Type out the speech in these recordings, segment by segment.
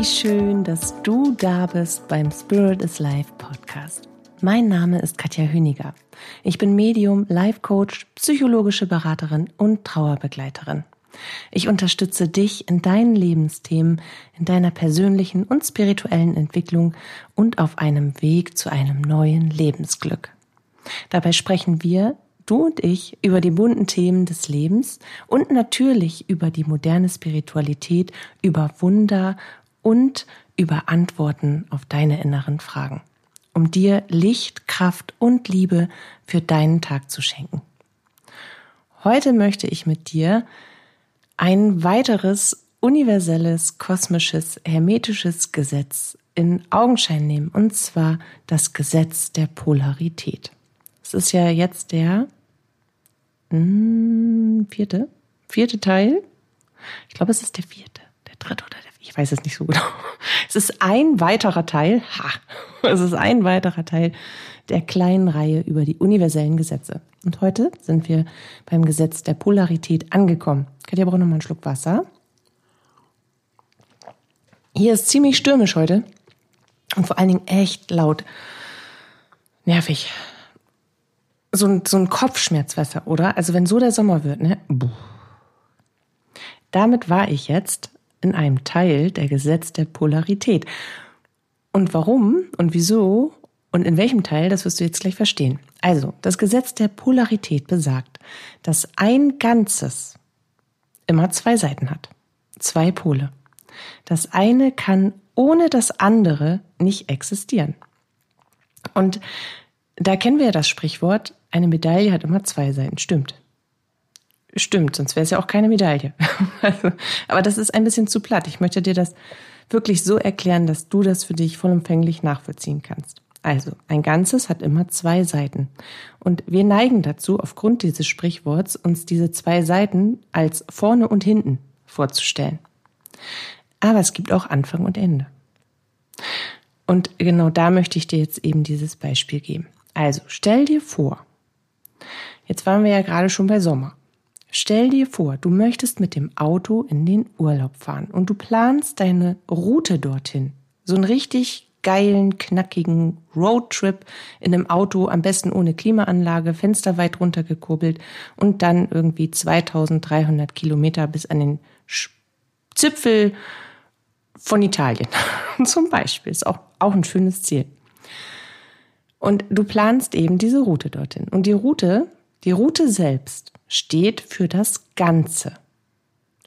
wie schön, dass du da bist beim Spirit is Life Podcast. Mein Name ist Katja Hüniger. Ich bin Medium, Life Coach, psychologische Beraterin und Trauerbegleiterin. Ich unterstütze dich in deinen Lebensthemen, in deiner persönlichen und spirituellen Entwicklung und auf einem Weg zu einem neuen Lebensglück. Dabei sprechen wir, du und ich, über die bunten Themen des Lebens und natürlich über die moderne Spiritualität, über Wunder und über Antworten auf deine inneren Fragen, um dir Licht, Kraft und Liebe für deinen Tag zu schenken. Heute möchte ich mit dir ein weiteres universelles, kosmisches, hermetisches Gesetz in Augenschein nehmen, und zwar das Gesetz der Polarität. Es ist ja jetzt der mh, hm, vierte, vierte Teil. Ich glaube, es ist der vierte, der dritte oder der, ich weiß es nicht so genau. Es ist ein weiterer Teil, ha, es ist ein weiterer Teil der kleinen Reihe über die universellen Gesetze. Und heute sind wir beim Gesetz der Polarität angekommen. Katja braucht noch mal einen Schluck Wasser. Hier ist ziemlich stürmisch heute und vor allen Dingen echt laut. Nervig. So ein, so ein Kopfschmerzwasser, oder? Also wenn so der Sommer wird, ne? Damit war ich jetzt in einem Teil der Gesetz der Polarität. Und warum und wieso und in welchem Teil, das wirst du jetzt gleich verstehen. Also, das Gesetz der Polarität besagt, dass ein Ganzes immer zwei Seiten hat. Zwei Pole. Das eine kann ohne das andere nicht existieren. Und da kennen wir ja das Sprichwort, eine Medaille hat immer zwei Seiten. Stimmt. Stimmt, sonst wäre es ja auch keine Medaille. Also, aber das ist ein bisschen zu platt. Ich möchte dir das wirklich so erklären, dass du das für dich vollumfänglich nachvollziehen kannst. Also, ein Ganzes hat immer zwei Seiten. Und wir neigen dazu, aufgrund dieses Sprichworts, uns diese zwei Seiten als vorne und hinten vorzustellen. Aber es gibt auch Anfang und Ende. Und genau da möchte ich dir jetzt eben dieses Beispiel geben. Also, stell dir vor, jetzt waren wir ja gerade schon bei Sommer. Stell dir vor, du möchtest mit dem Auto in den Urlaub fahren und du planst deine Route dorthin. So ein richtig geilen, knackigen Roadtrip in einem Auto, am besten ohne Klimaanlage, Fenster weit runtergekurbelt und dann irgendwie 2300 Kilometer bis an den Zipfel von Italien. Zum Beispiel ist auch, auch ein schönes Ziel. Und du planst eben diese Route dorthin. Und die Route, die Route selbst steht für das Ganze.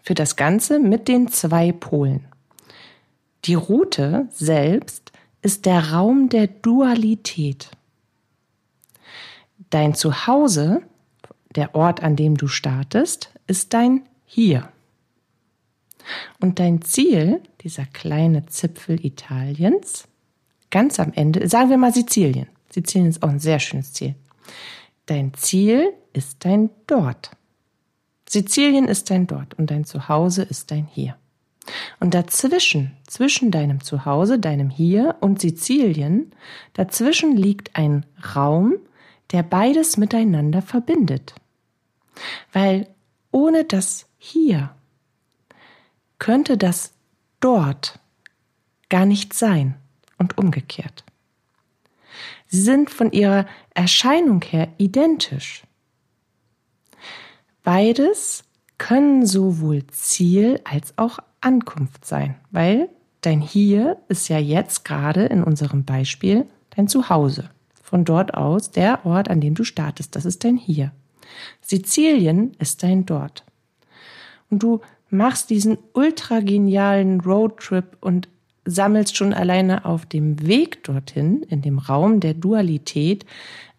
Für das Ganze mit den zwei Polen. Die Route selbst ist der Raum der Dualität. Dein Zuhause, der Ort, an dem du startest, ist dein Hier. Und dein Ziel, dieser kleine Zipfel Italiens, ganz am Ende, sagen wir mal Sizilien. Sizilien ist auch ein sehr schönes Ziel. Dein Ziel ist dein Dort. Sizilien ist dein Dort und dein Zuhause ist dein Hier. Und dazwischen, zwischen deinem Zuhause, deinem Hier und Sizilien, dazwischen liegt ein Raum, der beides miteinander verbindet. Weil ohne das Hier könnte das dort gar nicht sein und umgekehrt. Sie sind von ihrer Erscheinung her identisch. Beides können sowohl Ziel als auch Ankunft sein, weil dein Hier ist ja jetzt gerade in unserem Beispiel dein Zuhause. Von dort aus der Ort, an dem du startest, das ist dein Hier. Sizilien ist dein Dort. Und du machst diesen ultra genialen Roadtrip und sammelst schon alleine auf dem Weg dorthin, in dem Raum der Dualität,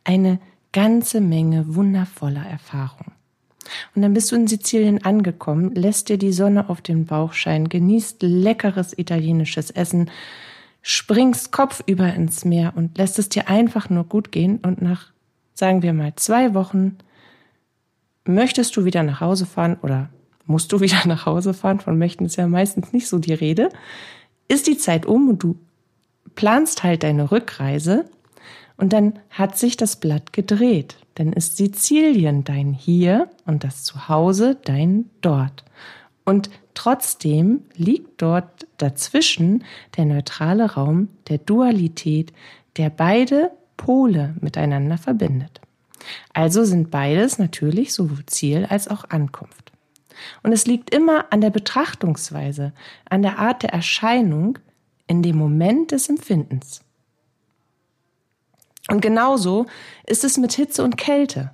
eine ganze Menge wundervoller Erfahrungen. Und dann bist du in Sizilien angekommen, lässt dir die Sonne auf den Bauch scheinen, genießt leckeres italienisches Essen, springst kopfüber ins Meer und lässt es dir einfach nur gut gehen. Und nach, sagen wir mal, zwei Wochen möchtest du wieder nach Hause fahren oder musst du wieder nach Hause fahren, von möchten ist ja meistens nicht so die Rede, ist die Zeit um und du planst halt deine Rückreise und dann hat sich das Blatt gedreht. Dann ist Sizilien dein Hier und das Zuhause dein Dort. Und trotzdem liegt dort dazwischen der neutrale Raum der Dualität, der beide Pole miteinander verbindet. Also sind beides natürlich sowohl Ziel als auch Ankunft. Und es liegt immer an der Betrachtungsweise, an der Art der Erscheinung in dem Moment des Empfindens. Und genauso ist es mit Hitze und Kälte.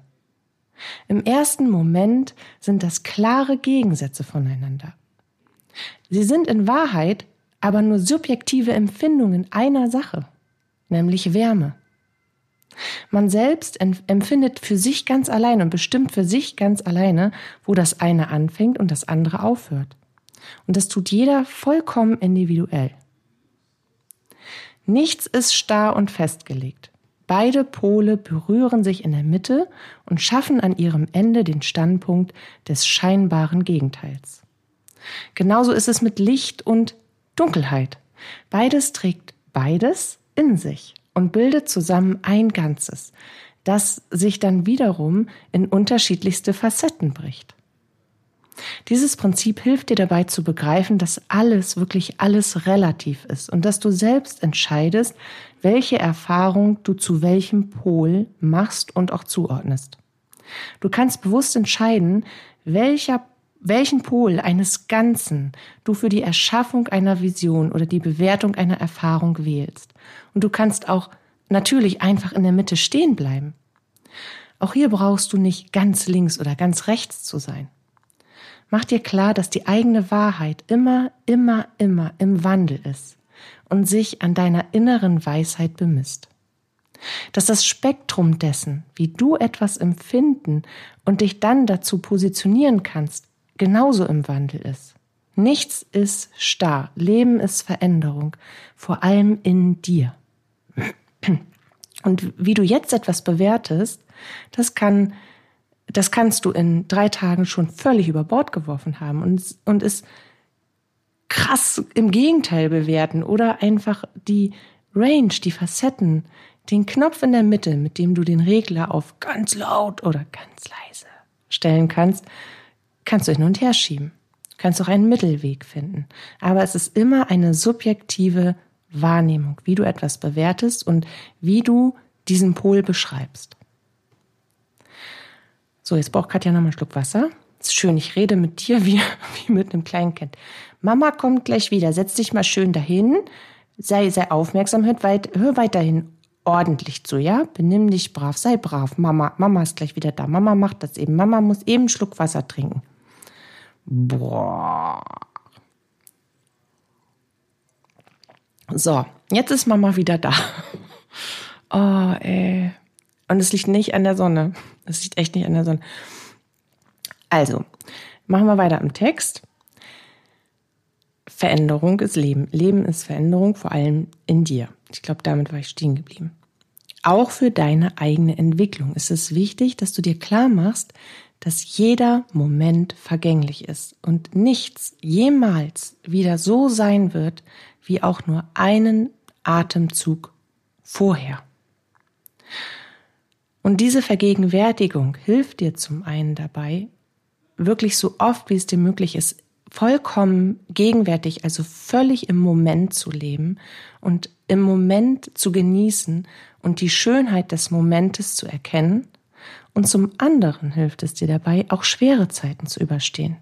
Im ersten Moment sind das klare Gegensätze voneinander. Sie sind in Wahrheit aber nur subjektive Empfindungen einer Sache, nämlich Wärme. Man selbst empfindet für sich ganz allein und bestimmt für sich ganz alleine, wo das eine anfängt und das andere aufhört. Und das tut jeder vollkommen individuell. Nichts ist starr und festgelegt. Beide Pole berühren sich in der Mitte und schaffen an ihrem Ende den Standpunkt des scheinbaren Gegenteils. Genauso ist es mit Licht und Dunkelheit. Beides trägt beides in sich und bildet zusammen ein Ganzes, das sich dann wiederum in unterschiedlichste Facetten bricht. Dieses Prinzip hilft dir dabei zu begreifen, dass alles, wirklich alles relativ ist und dass du selbst entscheidest, welche Erfahrung du zu welchem Pol machst und auch zuordnest. Du kannst bewusst entscheiden, welcher, welchen Pol eines Ganzen du für die Erschaffung einer Vision oder die Bewertung einer Erfahrung wählst. Und du kannst auch natürlich einfach in der Mitte stehen bleiben. Auch hier brauchst du nicht ganz links oder ganz rechts zu sein. Mach dir klar, dass die eigene Wahrheit immer, immer, immer im Wandel ist und sich an deiner inneren Weisheit bemisst. Dass das Spektrum dessen, wie du etwas empfinden und dich dann dazu positionieren kannst, genauso im Wandel ist. Nichts ist starr, Leben ist Veränderung, vor allem in dir. Und wie du jetzt etwas bewertest, das kann das kannst du in drei Tagen schon völlig über Bord geworfen haben und, und es krass im Gegenteil bewerten oder einfach die Range, die Facetten, den Knopf in der Mitte, mit dem du den Regler auf ganz laut oder ganz leise stellen kannst, kannst du hin und her schieben. Kannst auch einen Mittelweg finden. Aber es ist immer eine subjektive Wahrnehmung, wie du etwas bewertest und wie du diesen Pol beschreibst. So, jetzt braucht Katja noch mal einen Schluck Wasser. Ist schön, ich rede mit dir wie, wie mit einem Kleinkind. Mama kommt gleich wieder. Setz dich mal schön dahin. Sei, sei aufmerksam, hör, weit, hör weiterhin ordentlich zu, ja? Benimm dich brav, sei brav. Mama, Mama ist gleich wieder da. Mama macht das eben. Mama muss eben einen Schluck Wasser trinken. Boah. So, jetzt ist Mama wieder da. Oh, ey. Und es liegt nicht an der Sonne. Es liegt echt nicht an der Sonne. Also, machen wir weiter im Text. Veränderung ist Leben. Leben ist Veränderung, vor allem in dir. Ich glaube, damit war ich stehen geblieben. Auch für deine eigene Entwicklung ist es wichtig, dass du dir klar machst, dass jeder Moment vergänglich ist und nichts jemals wieder so sein wird, wie auch nur einen Atemzug vorher. Und diese Vergegenwärtigung hilft dir zum einen dabei, wirklich so oft wie es dir möglich ist, vollkommen gegenwärtig, also völlig im Moment zu leben und im Moment zu genießen und die Schönheit des Momentes zu erkennen. Und zum anderen hilft es dir dabei, auch schwere Zeiten zu überstehen.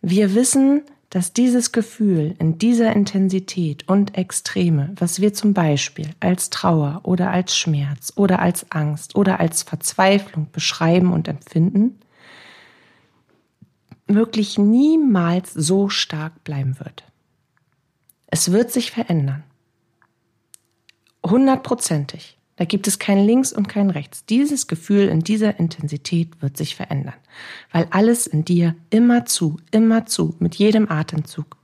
Wir wissen, dass dieses Gefühl in dieser Intensität und Extreme, was wir zum Beispiel als Trauer oder als Schmerz oder als Angst oder als Verzweiflung beschreiben und empfinden, wirklich niemals so stark bleiben wird. Es wird sich verändern. Hundertprozentig. Da gibt es kein Links und kein Rechts. Dieses Gefühl in dieser Intensität wird sich verändern, weil alles in dir immer zu, immer zu, mit jedem Atemzug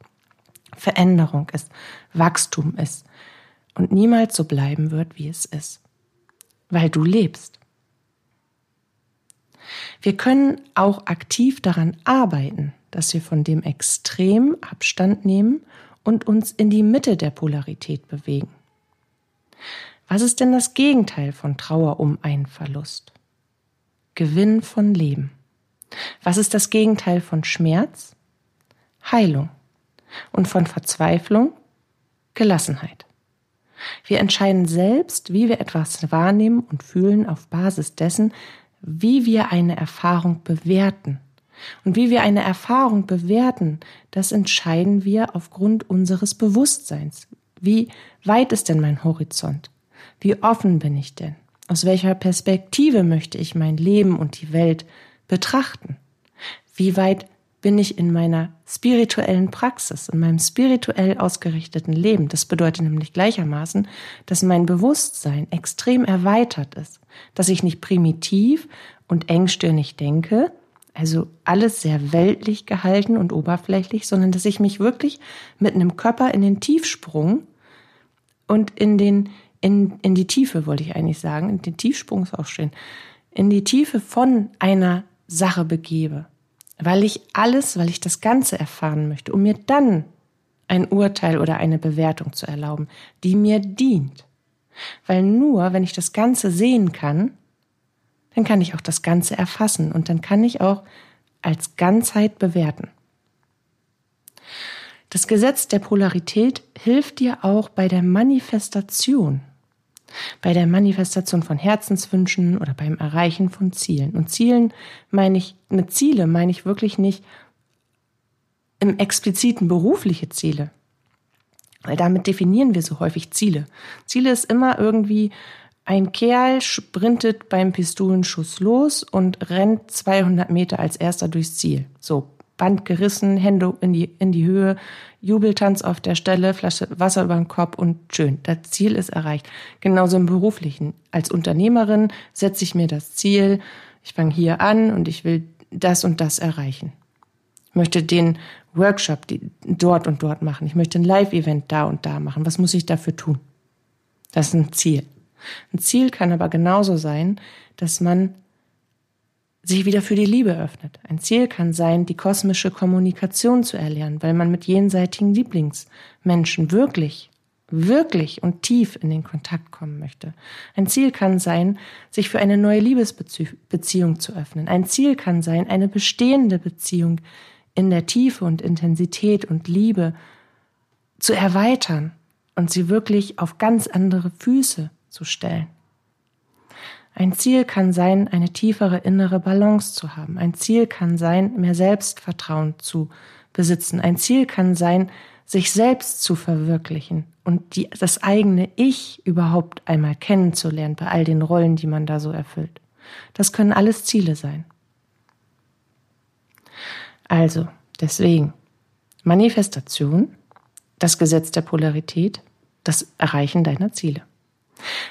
Veränderung ist, Wachstum ist und niemals so bleiben wird, wie es ist, weil du lebst. Wir können auch aktiv daran arbeiten, dass wir von dem Extrem Abstand nehmen und uns in die Mitte der Polarität bewegen. Was ist denn das Gegenteil von Trauer um einen Verlust? Gewinn von Leben. Was ist das Gegenteil von Schmerz? Heilung und von Verzweiflung Gelassenheit. Wir entscheiden selbst, wie wir etwas wahrnehmen und fühlen auf Basis dessen, wie wir eine Erfahrung bewerten. Und wie wir eine Erfahrung bewerten, das entscheiden wir aufgrund unseres Bewusstseins. Wie weit ist denn mein Horizont? Wie offen bin ich denn? Aus welcher Perspektive möchte ich mein Leben und die Welt betrachten? Wie weit bin ich in meiner spirituellen Praxis, in meinem spirituell ausgerichteten Leben. Das bedeutet nämlich gleichermaßen, dass mein Bewusstsein extrem erweitert ist, dass ich nicht primitiv und engstirnig denke, also alles sehr weltlich gehalten und oberflächlich, sondern dass ich mich wirklich mit einem Körper in den Tiefsprung und in den in, in die Tiefe wollte ich eigentlich sagen, in den Tiefsprung ist auch schön, in die Tiefe von einer Sache begebe weil ich alles, weil ich das Ganze erfahren möchte, um mir dann ein Urteil oder eine Bewertung zu erlauben, die mir dient. Weil nur, wenn ich das Ganze sehen kann, dann kann ich auch das Ganze erfassen und dann kann ich auch als Ganzheit bewerten. Das Gesetz der Polarität hilft dir auch bei der Manifestation bei der Manifestation von Herzenswünschen oder beim Erreichen von Zielen. Und Zielen meine ich, mit Ziele meine ich wirklich nicht im expliziten berufliche Ziele. Weil damit definieren wir so häufig Ziele. Ziele ist immer irgendwie ein Kerl sprintet beim Pistolenschuss los und rennt 200 Meter als erster durchs Ziel. So, Band gerissen, Hände in die, in die Höhe, Jubeltanz auf der Stelle, Flasche Wasser über den Kopf und schön. Das Ziel ist erreicht. Genauso im Beruflichen. Als Unternehmerin setze ich mir das Ziel, ich fange hier an und ich will das und das erreichen. Ich möchte den Workshop dort und dort machen. Ich möchte ein Live-Event da und da machen. Was muss ich dafür tun? Das ist ein Ziel. Ein Ziel kann aber genauso sein, dass man sich wieder für die Liebe öffnet. Ein Ziel kann sein, die kosmische Kommunikation zu erlernen, weil man mit jenseitigen Lieblingsmenschen wirklich, wirklich und tief in den Kontakt kommen möchte. Ein Ziel kann sein, sich für eine neue Liebesbeziehung zu öffnen. Ein Ziel kann sein, eine bestehende Beziehung in der Tiefe und Intensität und Liebe zu erweitern und sie wirklich auf ganz andere Füße zu stellen. Ein Ziel kann sein, eine tiefere innere Balance zu haben. Ein Ziel kann sein, mehr Selbstvertrauen zu besitzen. Ein Ziel kann sein, sich selbst zu verwirklichen und die, das eigene Ich überhaupt einmal kennenzulernen bei all den Rollen, die man da so erfüllt. Das können alles Ziele sein. Also, deswegen, Manifestation, das Gesetz der Polarität, das Erreichen deiner Ziele.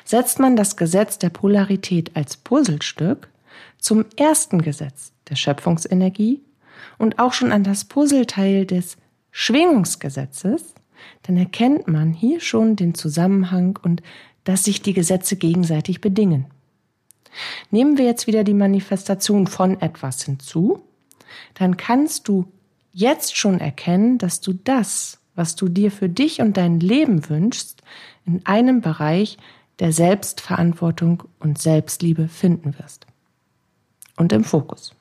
Setzt man das Gesetz der Polarität als Puzzlestück zum ersten Gesetz der Schöpfungsenergie und auch schon an das Puzzleteil des Schwingungsgesetzes, dann erkennt man hier schon den Zusammenhang und dass sich die Gesetze gegenseitig bedingen. Nehmen wir jetzt wieder die Manifestation von etwas hinzu, dann kannst du jetzt schon erkennen, dass du das, was du dir für dich und dein Leben wünschst, in einem Bereich der Selbstverantwortung und Selbstliebe finden wirst. Und im Fokus.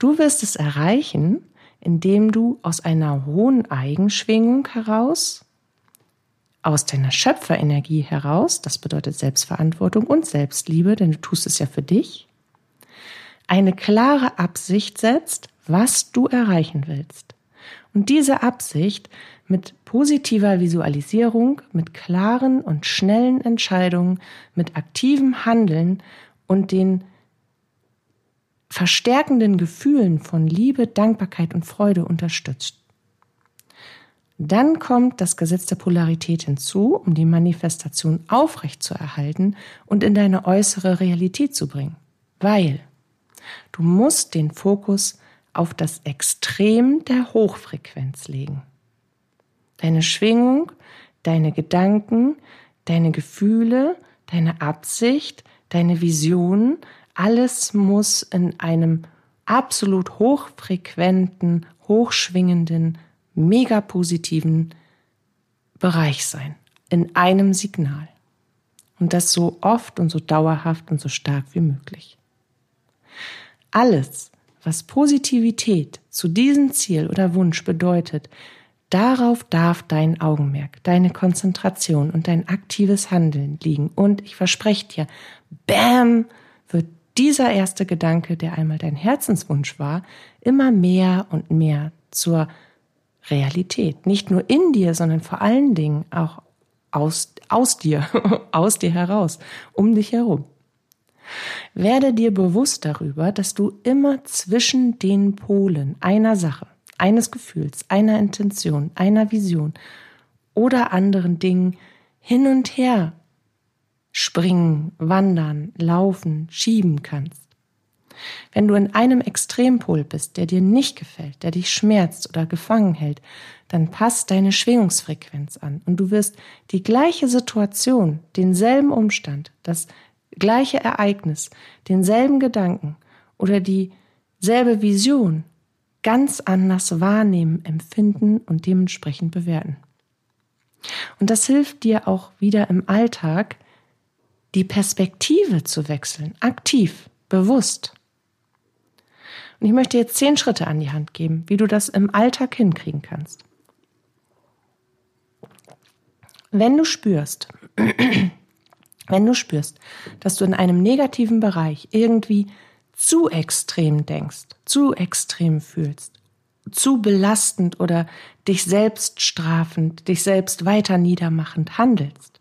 Du wirst es erreichen, indem du aus einer hohen Eigenschwingung heraus, aus deiner Schöpferenergie heraus, das bedeutet Selbstverantwortung und Selbstliebe, denn du tust es ja für dich, eine klare Absicht setzt, was du erreichen willst. Und diese Absicht mit positiver Visualisierung, mit klaren und schnellen Entscheidungen, mit aktivem Handeln und den verstärkenden Gefühlen von Liebe, Dankbarkeit und Freude unterstützt. Dann kommt das Gesetz der Polarität hinzu, um die Manifestation aufrecht zu erhalten und in deine äußere Realität zu bringen. Weil du musst den Fokus auf das Extrem der Hochfrequenz legen. Deine Schwingung, deine Gedanken, deine Gefühle, deine Absicht, deine Vision, alles muss in einem absolut hochfrequenten, hochschwingenden, mega positiven Bereich sein. In einem Signal. Und das so oft und so dauerhaft und so stark wie möglich. Alles, was Positivität zu diesem Ziel oder Wunsch bedeutet, darauf darf dein Augenmerk, deine Konzentration und dein aktives Handeln liegen. Und ich verspreche dir, bam, wird dieser erste Gedanke, der einmal dein Herzenswunsch war, immer mehr und mehr zur Realität. Nicht nur in dir, sondern vor allen Dingen auch aus, aus dir, aus dir heraus, um dich herum. Werde dir bewusst darüber, dass du immer zwischen den Polen einer Sache, eines Gefühls, einer Intention, einer Vision oder anderen Dingen hin und her springen, wandern, laufen, schieben kannst. Wenn du in einem Extrempol bist, der dir nicht gefällt, der dich schmerzt oder gefangen hält, dann passt deine Schwingungsfrequenz an und du wirst die gleiche Situation, denselben Umstand, das gleiche Ereignis, denselben Gedanken oder dieselbe Vision ganz anders wahrnehmen, empfinden und dementsprechend bewerten. Und das hilft dir auch wieder im Alltag, die Perspektive zu wechseln, aktiv, bewusst. Und ich möchte jetzt zehn Schritte an die Hand geben, wie du das im Alltag hinkriegen kannst. Wenn du spürst, wenn du spürst, dass du in einem negativen Bereich irgendwie zu extrem denkst, zu extrem fühlst, zu belastend oder dich selbst strafend, dich selbst weiter niedermachend handelst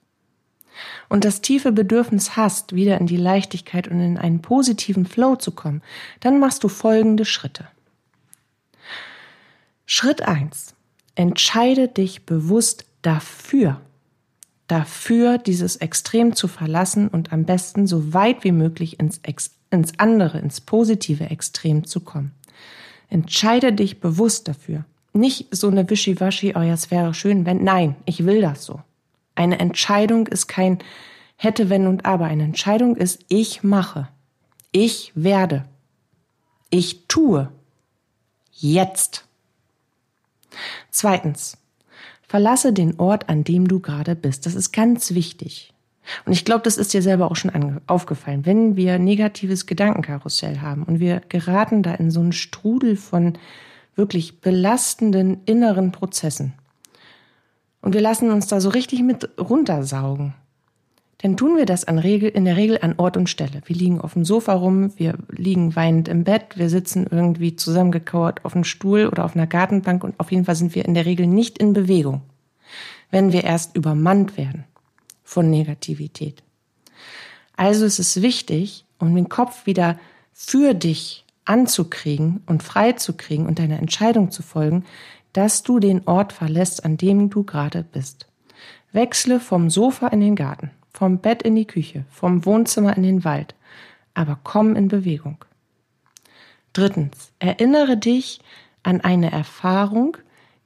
und das tiefe Bedürfnis hast, wieder in die Leichtigkeit und in einen positiven Flow zu kommen, dann machst du folgende Schritte. Schritt eins: Entscheide dich bewusst dafür, dafür, dieses Extrem zu verlassen und am besten so weit wie möglich ins, ins andere, ins positive Extrem zu kommen. Entscheide dich bewusst dafür. Nicht so eine Wischiwaschi, oh ja, es wäre schön, wenn, nein, ich will das so. Eine Entscheidung ist kein hätte, wenn und aber. Eine Entscheidung ist, ich mache. Ich werde. Ich tue. Jetzt. Zweitens. Verlasse den Ort, an dem du gerade bist. Das ist ganz wichtig. Und ich glaube, das ist dir selber auch schon aufgefallen. Wenn wir negatives Gedankenkarussell haben und wir geraten da in so einen Strudel von wirklich belastenden inneren Prozessen und wir lassen uns da so richtig mit runtersaugen, dann tun wir das Regel, in der Regel an Ort und Stelle. Wir liegen auf dem Sofa rum, wir liegen weinend im Bett, wir sitzen irgendwie zusammengekauert auf einem Stuhl oder auf einer Gartenbank und auf jeden Fall sind wir in der Regel nicht in Bewegung, wenn wir erst übermannt werden von Negativität. Also ist es wichtig, um den Kopf wieder für dich anzukriegen und frei zu kriegen und deiner Entscheidung zu folgen, dass du den Ort verlässt, an dem du gerade bist. Wechsle vom Sofa in den Garten vom Bett in die Küche, vom Wohnzimmer in den Wald, aber komm in Bewegung. Drittens, erinnere dich an eine Erfahrung,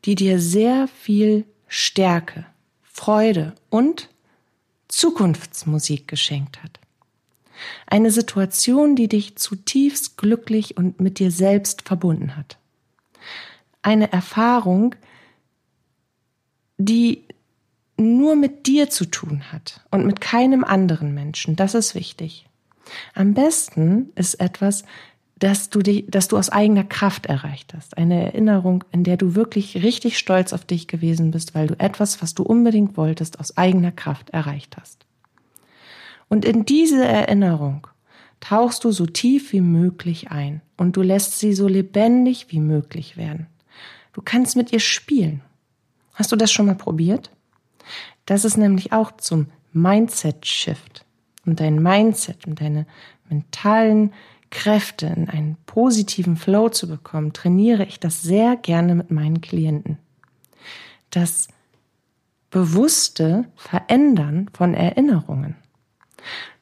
die dir sehr viel Stärke, Freude und Zukunftsmusik geschenkt hat. Eine Situation, die dich zutiefst glücklich und mit dir selbst verbunden hat. Eine Erfahrung, die nur mit dir zu tun hat und mit keinem anderen Menschen. Das ist wichtig. Am besten ist etwas, dass du dich, dass du aus eigener Kraft erreicht hast. Eine Erinnerung, in der du wirklich richtig stolz auf dich gewesen bist, weil du etwas, was du unbedingt wolltest, aus eigener Kraft erreicht hast. Und in diese Erinnerung tauchst du so tief wie möglich ein und du lässt sie so lebendig wie möglich werden. Du kannst mit ihr spielen. Hast du das schon mal probiert? Das ist nämlich auch zum Mindset-Shift. Und dein Mindset und deine mentalen Kräfte in einen positiven Flow zu bekommen, trainiere ich das sehr gerne mit meinen Klienten. Das bewusste Verändern von Erinnerungen.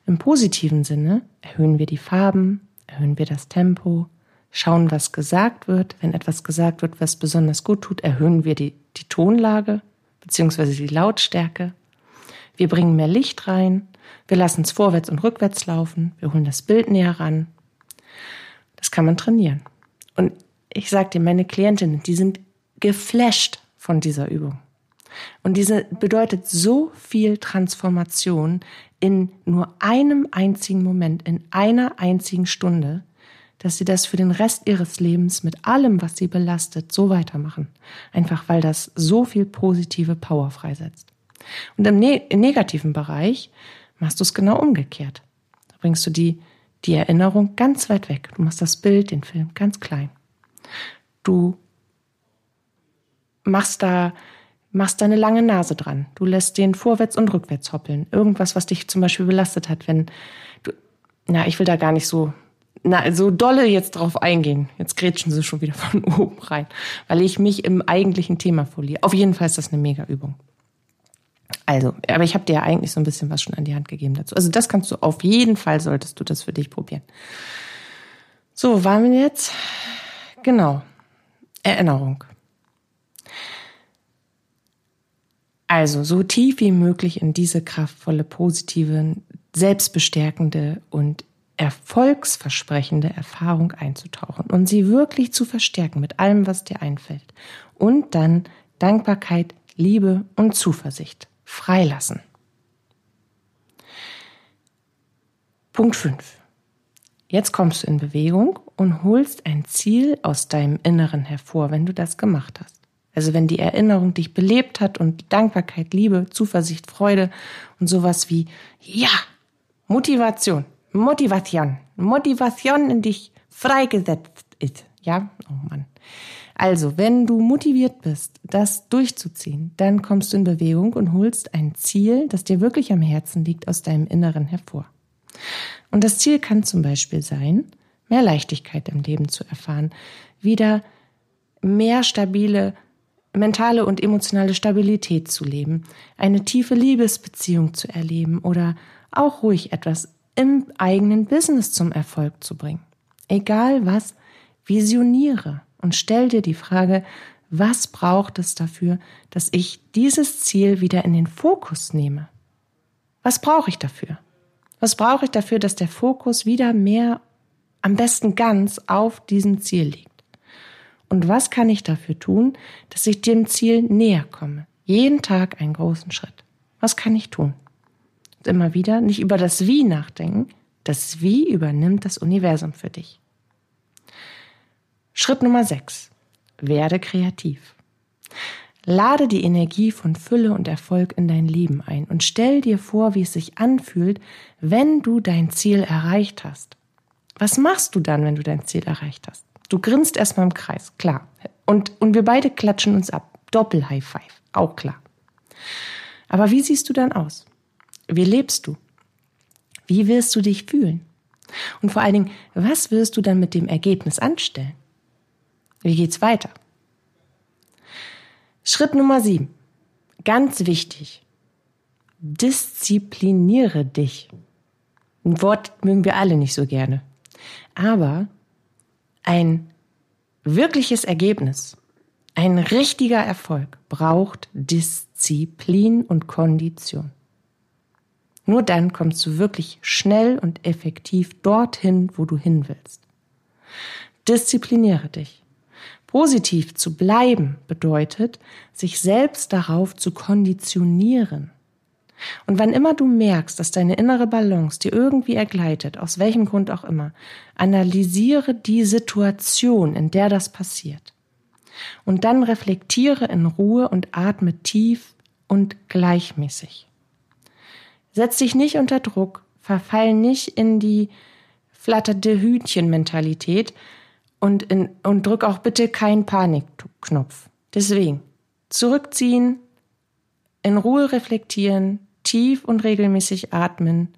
Im positiven Sinne erhöhen wir die Farben, erhöhen wir das Tempo, schauen, was gesagt wird. Wenn etwas gesagt wird, was besonders gut tut, erhöhen wir die, die Tonlage, beziehungsweise die Lautstärke. Wir bringen mehr Licht rein, wir lassen es vorwärts und rückwärts laufen, wir holen das Bild näher ran. Das kann man trainieren. Und ich sage dir, meine Klientinnen, die sind geflasht von dieser Übung. Und diese bedeutet so viel Transformation in nur einem einzigen Moment, in einer einzigen Stunde, dass sie das für den Rest ihres Lebens mit allem, was sie belastet, so weitermachen. Einfach weil das so viel positive Power freisetzt. Und im, ne im negativen Bereich machst du es genau umgekehrt. Da bringst du die, die Erinnerung ganz weit weg. Du machst das Bild, den Film ganz klein. Du machst da machst deine lange Nase dran. Du lässt den vorwärts und rückwärts hoppeln. Irgendwas, was dich zum Beispiel belastet hat, wenn du, na, ich will da gar nicht so, na, so dolle jetzt drauf eingehen. Jetzt grätschen sie schon wieder von oben rein, weil ich mich im eigentlichen Thema verliere. Auf jeden Fall ist das eine Mega-Übung. Also, aber ich habe dir ja eigentlich so ein bisschen was schon an die Hand gegeben dazu. Also das kannst du auf jeden Fall, solltest du das für dich probieren. So, waren wir jetzt? Genau. Erinnerung. Also so tief wie möglich in diese kraftvolle, positive, selbstbestärkende und erfolgsversprechende Erfahrung einzutauchen und sie wirklich zu verstärken mit allem, was dir einfällt. Und dann Dankbarkeit, Liebe und Zuversicht freilassen. Punkt 5. Jetzt kommst du in Bewegung und holst ein Ziel aus deinem Inneren hervor, wenn du das gemacht hast. Also wenn die Erinnerung dich belebt hat und Dankbarkeit, Liebe, Zuversicht, Freude und sowas wie, ja, Motivation, Motivation, Motivation in dich freigesetzt ist. Ja, oh Mann. Also, wenn du motiviert bist, das durchzuziehen, dann kommst du in Bewegung und holst ein Ziel, das dir wirklich am Herzen liegt, aus deinem Inneren hervor. Und das Ziel kann zum Beispiel sein, mehr Leichtigkeit im Leben zu erfahren, wieder mehr stabile mentale und emotionale Stabilität zu leben, eine tiefe Liebesbeziehung zu erleben oder auch ruhig etwas im eigenen Business zum Erfolg zu bringen. Egal was, visioniere und stell dir die Frage, was braucht es dafür, dass ich dieses Ziel wieder in den Fokus nehme? Was brauche ich dafür? Was brauche ich dafür, dass der Fokus wieder mehr, am besten ganz auf diesem Ziel liegt? Und was kann ich dafür tun, dass ich dem Ziel näher komme? Jeden Tag einen großen Schritt. Was kann ich tun? Immer wieder nicht über das Wie nachdenken. Das Wie übernimmt das Universum für dich. Schritt Nummer 6. Werde kreativ. Lade die Energie von Fülle und Erfolg in dein Leben ein und stell dir vor, wie es sich anfühlt, wenn du dein Ziel erreicht hast. Was machst du dann, wenn du dein Ziel erreicht hast? Du grinst erstmal im Kreis, klar. Und, und wir beide klatschen uns ab. Doppel-High Five, auch klar. Aber wie siehst du dann aus? Wie lebst du? Wie wirst du dich fühlen? Und vor allen Dingen, was wirst du dann mit dem Ergebnis anstellen? Wie geht's weiter? Schritt Nummer sieben. Ganz wichtig. Diszipliniere dich. Ein Wort mögen wir alle nicht so gerne. Aber ein wirkliches Ergebnis, ein richtiger Erfolg braucht Disziplin und Kondition. Nur dann kommst du wirklich schnell und effektiv dorthin, wo du hin willst. Diszipliniere dich. Positiv zu bleiben bedeutet, sich selbst darauf zu konditionieren. Und wann immer du merkst, dass deine innere Balance dir irgendwie ergleitet, aus welchem Grund auch immer, analysiere die Situation, in der das passiert. Und dann reflektiere in Ruhe und atme tief und gleichmäßig. Setz dich nicht unter Druck, verfall nicht in die flatterte Hütchen-Mentalität und, und drück auch bitte keinen Panikknopf. Deswegen zurückziehen, in Ruhe reflektieren, tief und regelmäßig atmen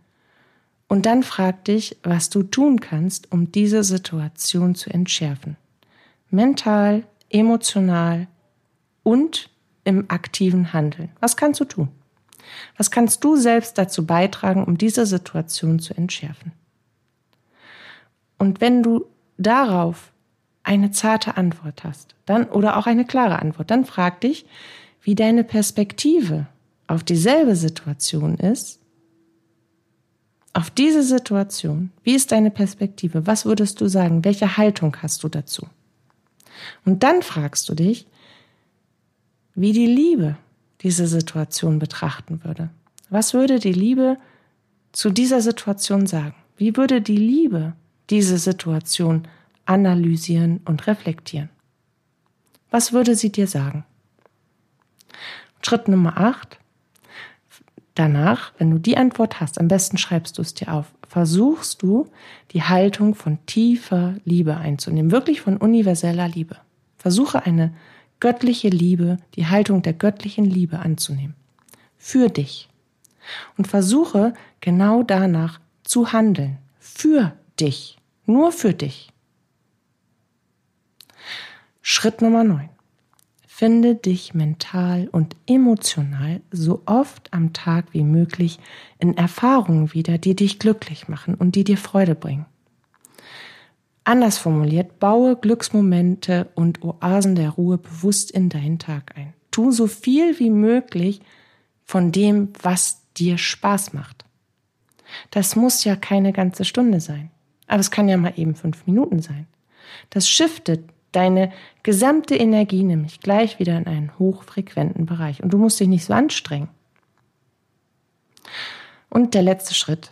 und dann frag dich, was du tun kannst, um diese Situation zu entschärfen. Mental, emotional und im aktiven Handeln. Was kannst du tun? Was kannst du selbst dazu beitragen, um diese Situation zu entschärfen? Und wenn du darauf eine zarte Antwort hast, dann oder auch eine klare Antwort, dann frag dich, wie deine Perspektive auf dieselbe Situation ist, auf diese Situation, wie ist deine Perspektive? Was würdest du sagen? Welche Haltung hast du dazu? Und dann fragst du dich, wie die Liebe diese Situation betrachten würde. Was würde die Liebe zu dieser Situation sagen? Wie würde die Liebe diese Situation analysieren und reflektieren. Was würde sie dir sagen? Schritt Nummer 8. Danach, wenn du die Antwort hast, am besten schreibst du es dir auf, versuchst du die Haltung von tiefer Liebe einzunehmen, wirklich von universeller Liebe. Versuche eine göttliche Liebe, die Haltung der göttlichen Liebe anzunehmen. Für dich. Und versuche genau danach zu handeln. Für dich. Nur für dich. Schritt Nummer 9. Finde dich mental und emotional so oft am Tag wie möglich in Erfahrungen wieder, die dich glücklich machen und die dir Freude bringen. Anders formuliert, baue Glücksmomente und Oasen der Ruhe bewusst in deinen Tag ein. Tu so viel wie möglich von dem, was dir Spaß macht. Das muss ja keine ganze Stunde sein, aber es kann ja mal eben fünf Minuten sein. Das shiftet deine gesamte Energie nämlich gleich wieder in einen hochfrequenten Bereich und du musst dich nicht so anstrengen. Und der letzte Schritt.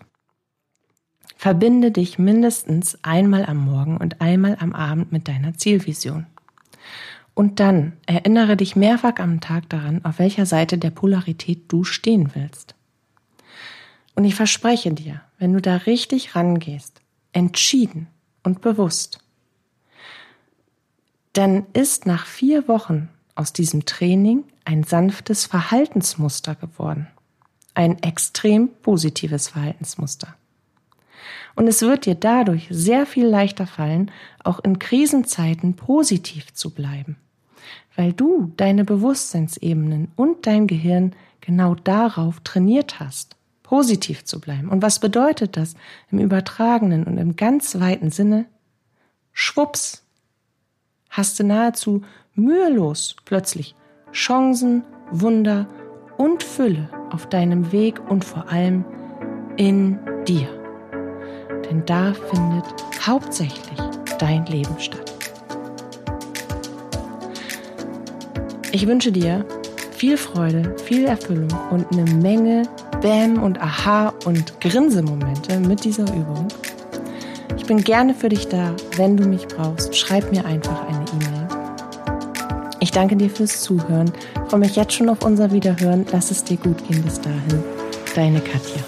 Verbinde dich mindestens einmal am Morgen und einmal am Abend mit deiner Zielvision. Und dann erinnere dich mehrfach am Tag daran, auf welcher Seite der Polarität du stehen willst. Und ich verspreche dir, wenn du da richtig rangehst, entschieden und bewusst, dann ist nach vier Wochen aus diesem Training ein sanftes Verhaltensmuster geworden. Ein extrem positives Verhaltensmuster. Und es wird dir dadurch sehr viel leichter fallen, auch in Krisenzeiten positiv zu bleiben, weil du deine Bewusstseinsebenen und dein Gehirn genau darauf trainiert hast, positiv zu bleiben. Und was bedeutet das im übertragenen und im ganz weiten Sinne? Schwupps, hast du nahezu mühelos plötzlich Chancen, Wunder und Fülle auf deinem Weg und vor allem in dir. Denn da findet hauptsächlich dein Leben statt. Ich wünsche dir viel Freude, viel Erfüllung und eine Menge Bam und Aha und Grinsemomente mit dieser Übung. Ich bin gerne für dich da. Wenn du mich brauchst, schreib mir einfach eine E-Mail. Ich danke dir fürs Zuhören. Freue mich jetzt schon auf unser Wiederhören. Lass es dir gut gehen bis dahin. Deine Katja.